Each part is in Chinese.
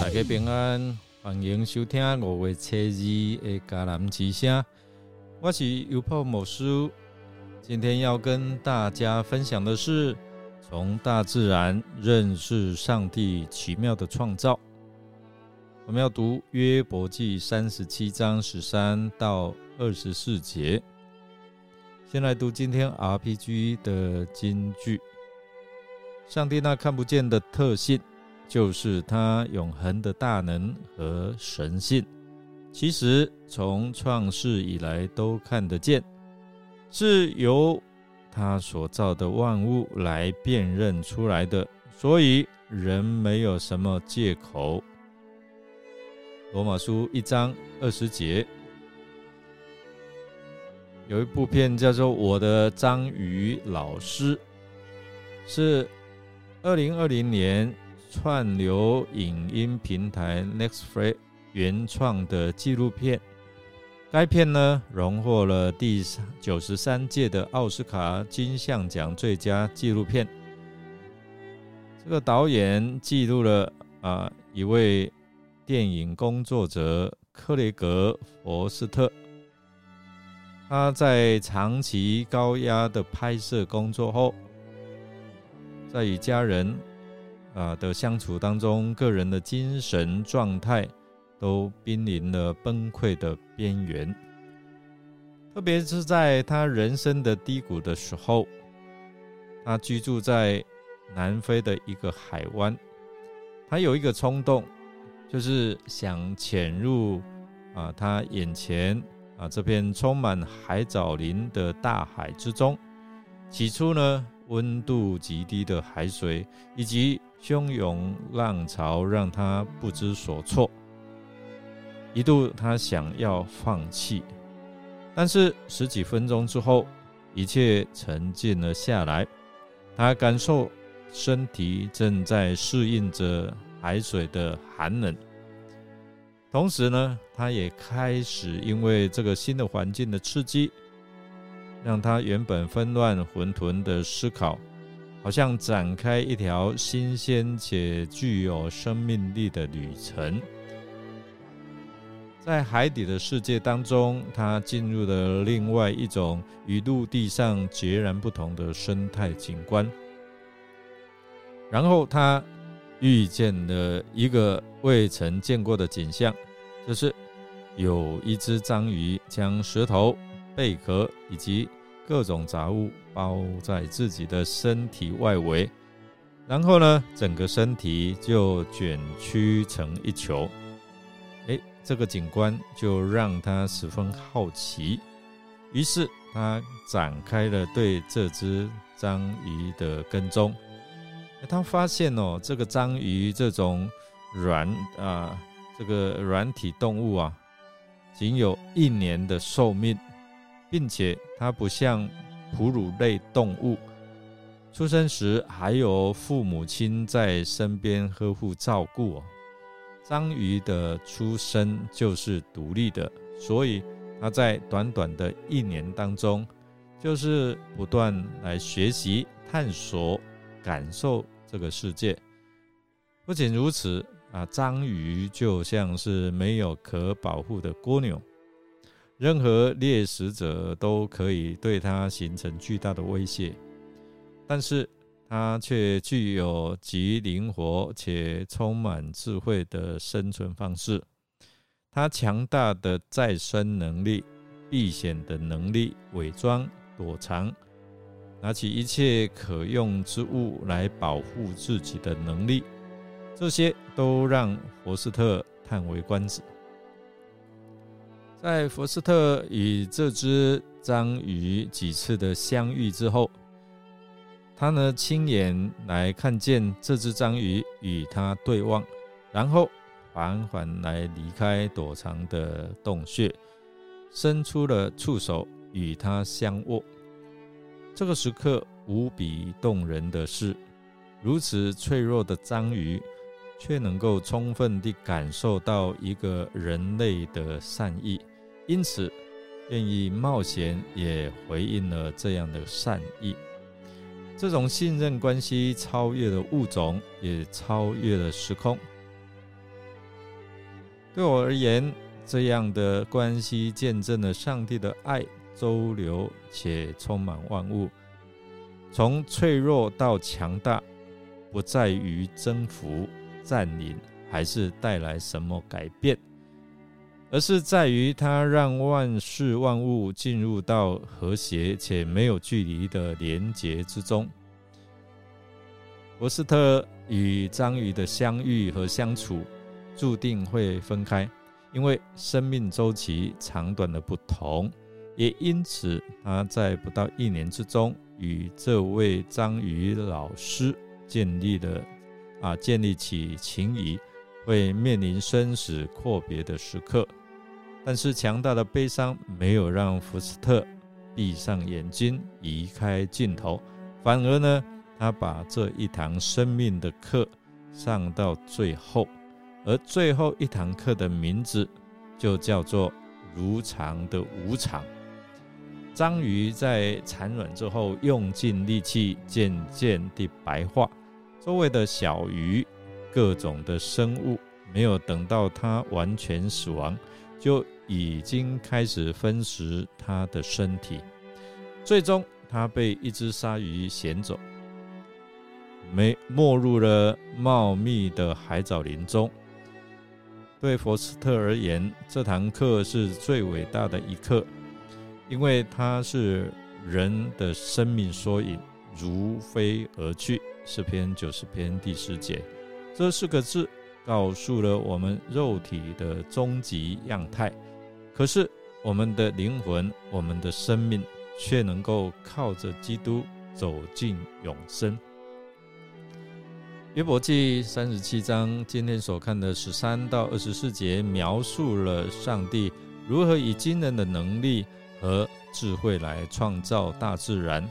大家平安，欢迎收听五月初二的迦南之声。我是优泡某师，今天要跟大家分享的是从大自然认识上帝奇妙的创造。我们要读约伯记三十七章十三到二十四节。先来读今天 RPG 的金句：上帝那看不见的特性。就是他永恒的大能和神性，其实从创世以来都看得见，是由他所造的万物来辨认出来的，所以人没有什么借口。罗马书一章二十节，有一部片叫做《我的章鱼老师》，是二零二零年。串流影音平台 Nextflix 原创的纪录片，该片呢荣获了第九十三届的奥斯卡金像奖最佳纪录片。这个导演记录了啊一位电影工作者克雷格·佛斯特，他在长期高压的拍摄工作后，在与家人。啊的相处当中，个人的精神状态都濒临了崩溃的边缘。特别是在他人生的低谷的时候，他居住在南非的一个海湾，他有一个冲动，就是想潜入啊他眼前啊这片充满海藻林的大海之中。起初呢，温度极低的海水以及汹涌浪潮让他不知所措，一度他想要放弃，但是十几分钟之后，一切沉静了下来。他感受身体正在适应着海水的寒冷，同时呢，他也开始因为这个新的环境的刺激，让他原本纷乱混沌的思考。好像展开一条新鲜且具有生命力的旅程，在海底的世界当中，他进入了另外一种与陆地上截然不同的生态景观。然后他遇见了一个未曾见过的景象，就是有一只章鱼将舌头、贝壳以及各种杂物。包在自己的身体外围，然后呢，整个身体就卷曲成一球。这个景观就让他十分好奇，于是他展开了对这只章鱼的跟踪。他发现哦，这个章鱼这种软啊，这个软体动物啊，仅有一年的寿命，并且它不像。哺乳类动物出生时还有父母亲在身边呵护照顾哦。章鱼的出生就是独立的，所以它在短短的一年当中，就是不断来学习、探索、感受这个世界。不仅如此啊，章鱼就像是没有可保护的蜗牛。任何猎食者都可以对它形成巨大的威胁，但是它却具有极灵活且充满智慧的生存方式。它强大的再生能力、避险的能力、伪装躲藏、拿起一切可用之物来保护自己的能力，这些都让佛斯特叹为观止。在佛斯特与这只章鱼几次的相遇之后，他呢亲眼来看见这只章鱼与他对望，然后缓缓来离开躲藏的洞穴，伸出了触手与他相握。这个时刻，无比动人的是，如此脆弱的章鱼，却能够充分地感受到一个人类的善意，因此愿意冒险，也回应了这样的善意。这种信任关系超越了物种，也超越了时空。对我而言，这样的关系见证了上帝的爱周流且充满万物。从脆弱到强大，不在于征服、占领，还是带来什么改变，而是在于它让万事万物进入到和谐且没有距离的连结之中。博斯特与章鱼的相遇和相处。注定会分开，因为生命周期长短的不同，也因此他在不到一年之中与这位章鱼老师建立了啊建立起情谊，会面临生死阔别的时刻。但是强大的悲伤没有让福斯特闭上眼睛移开镜头，反而呢，他把这一堂生命的课上到最后。而最后一堂课的名字就叫做“如常的无常”。章鱼在产卵之后，用尽力气，渐渐地白化。周围的小鱼、各种的生物，没有等到它完全死亡，就已经开始分食他的身体。最终，他被一只鲨鱼衔走，没没入了茂密的海藻林中。对佛斯特而言，这堂课是最伟大的一课，因为它是人的生命缩影，如飞而去。诗篇九十篇第十节，这四个字告诉了我们肉体的终极样态。可是，我们的灵魂，我们的生命，却能够靠着基督走进永生。约伯记三十七章，今天所看的十三到二十四节，描述了上帝如何以惊人的能力和智慧来创造大自然。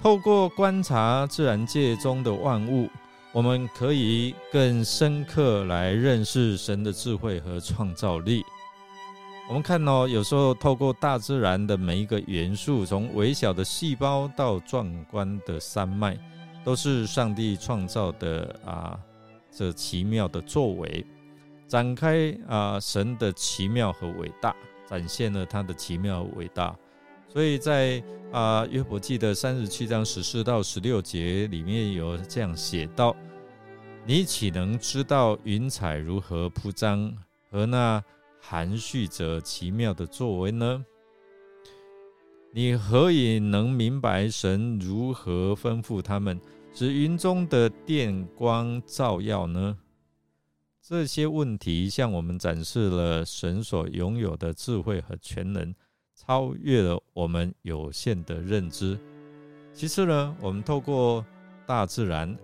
透过观察自然界中的万物，我们可以更深刻来认识神的智慧和创造力。我们看哦，有时候透过大自然的每一个元素，从微小的细胞到壮观的山脉。都是上帝创造的啊，这奇妙的作为，展开啊神的奇妙和伟大，展现了他的奇妙和伟大。所以在啊约伯记的三十七章十四到十六节里面有这样写道：“你岂能知道云彩如何铺张和那含蓄着奇妙的作为呢？”你何以能明白神如何吩咐他们，使云中的电光照耀呢？这些问题向我们展示了神所拥有的智慧和全能，超越了我们有限的认知。其次呢，我们透过大自然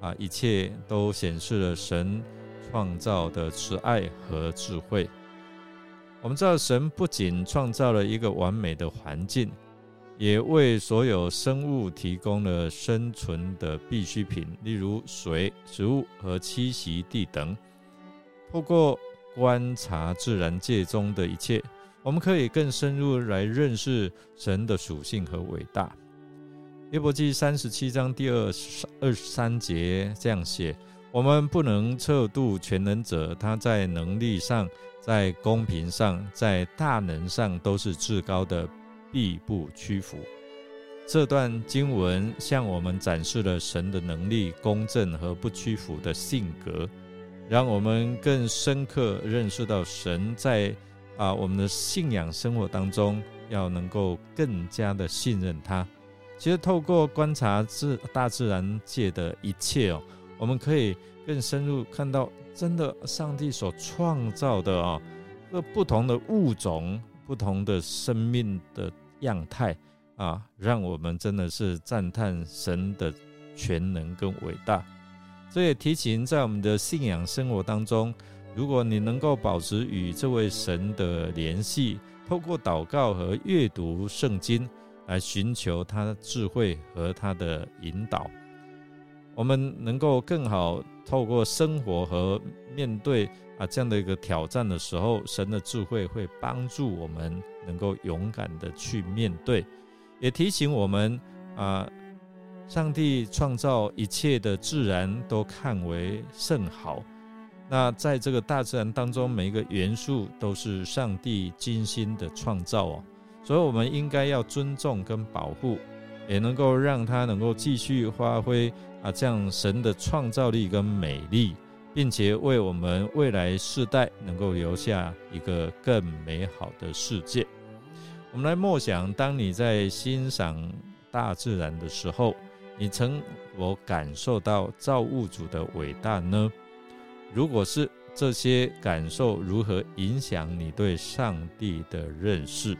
啊，一切都显示了神创造的慈爱和智慧。我们知道，神不仅创造了一个完美的环境，也为所有生物提供了生存的必需品，例如水、食物和栖息地等。透过观察自然界中的一切，我们可以更深入来认识神的属性和伟大。约伯记三十七章第二二十三节这样写。我们不能测度全能者，他在能力上、在公平上、在大能上都是至高的，必不屈服。这段经文向我们展示了神的能力、公正和不屈服的性格，让我们更深刻认识到神在啊我们的信仰生活当中要能够更加的信任他。其实透过观察自大自然界的一切哦。我们可以更深入看到，真的上帝所创造的啊，这不同的物种、不同的生命的样态啊，让我们真的是赞叹神的全能跟伟大。这也提醒在我们的信仰生活当中，如果你能够保持与这位神的联系，透过祷告和阅读圣经，来寻求他的智慧和他的引导。我们能够更好透过生活和面对啊这样的一个挑战的时候，神的智慧会帮助我们能够勇敢的去面对，也提醒我们啊，上帝创造一切的自然都看为甚好。那在这个大自然当中，每一个元素都是上帝精心的创造哦，所以我们应该要尊重跟保护，也能够让它能够继续发挥。啊，这样神的创造力跟美丽，并且为我们未来世代能够留下一个更美好的世界。我们来默想：当你在欣赏大自然的时候，你曾否感受到造物主的伟大呢？如果是，这些感受如何影响你对上帝的认识？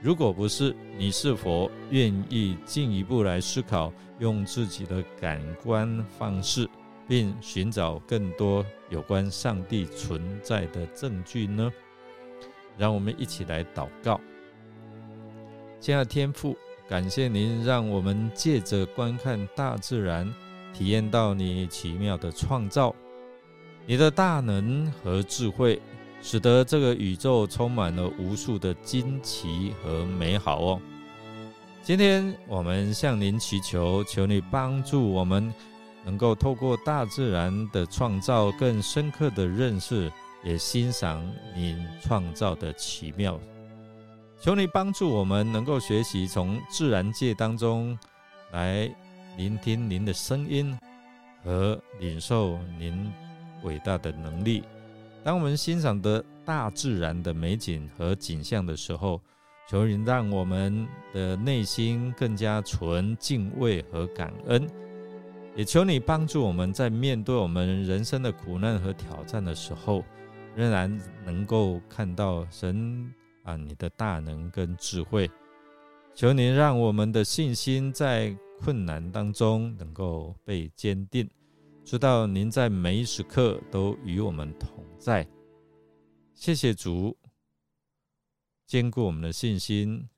如果不是，你是否愿意进一步来思考，用自己的感官方式，并寻找更多有关上帝存在的证据呢？让我们一起来祷告。亲爱的天父，感谢您让我们借着观看大自然，体验到你奇妙的创造，你的大能和智慧。使得这个宇宙充满了无数的惊奇和美好哦。今天我们向您祈求，求你帮助我们，能够透过大自然的创造，更深刻的认识，也欣赏您创造的奇妙。求你帮助我们，能够学习从自然界当中来聆听您的声音，和领受您伟大的能力。当我们欣赏的大自然的美景和景象的时候，求您让我们的内心更加纯敬畏和感恩，也求你帮助我们在面对我们人生的苦难和挑战的时候，仍然能够看到神啊你的大能跟智慧。求您让我们的信心在困难当中能够被坚定，知道您在每一时刻都与我们同。在，谢谢主，坚固我们的信心，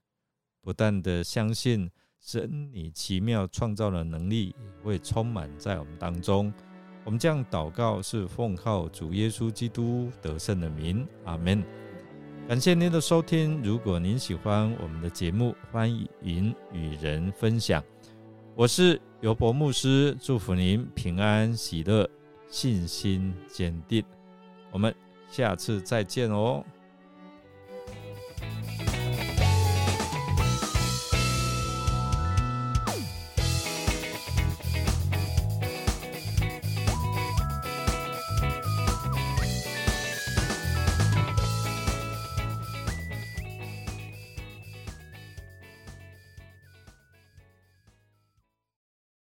不断的相信神你奇妙创造的能力会充满在我们当中。我们这样祷告是奉靠主耶稣基督得胜的名，阿门。感谢您的收听，如果您喜欢我们的节目，欢迎与人分享。我是尤伯牧师，祝福您平安喜乐，信心坚定。我们下次再见哦。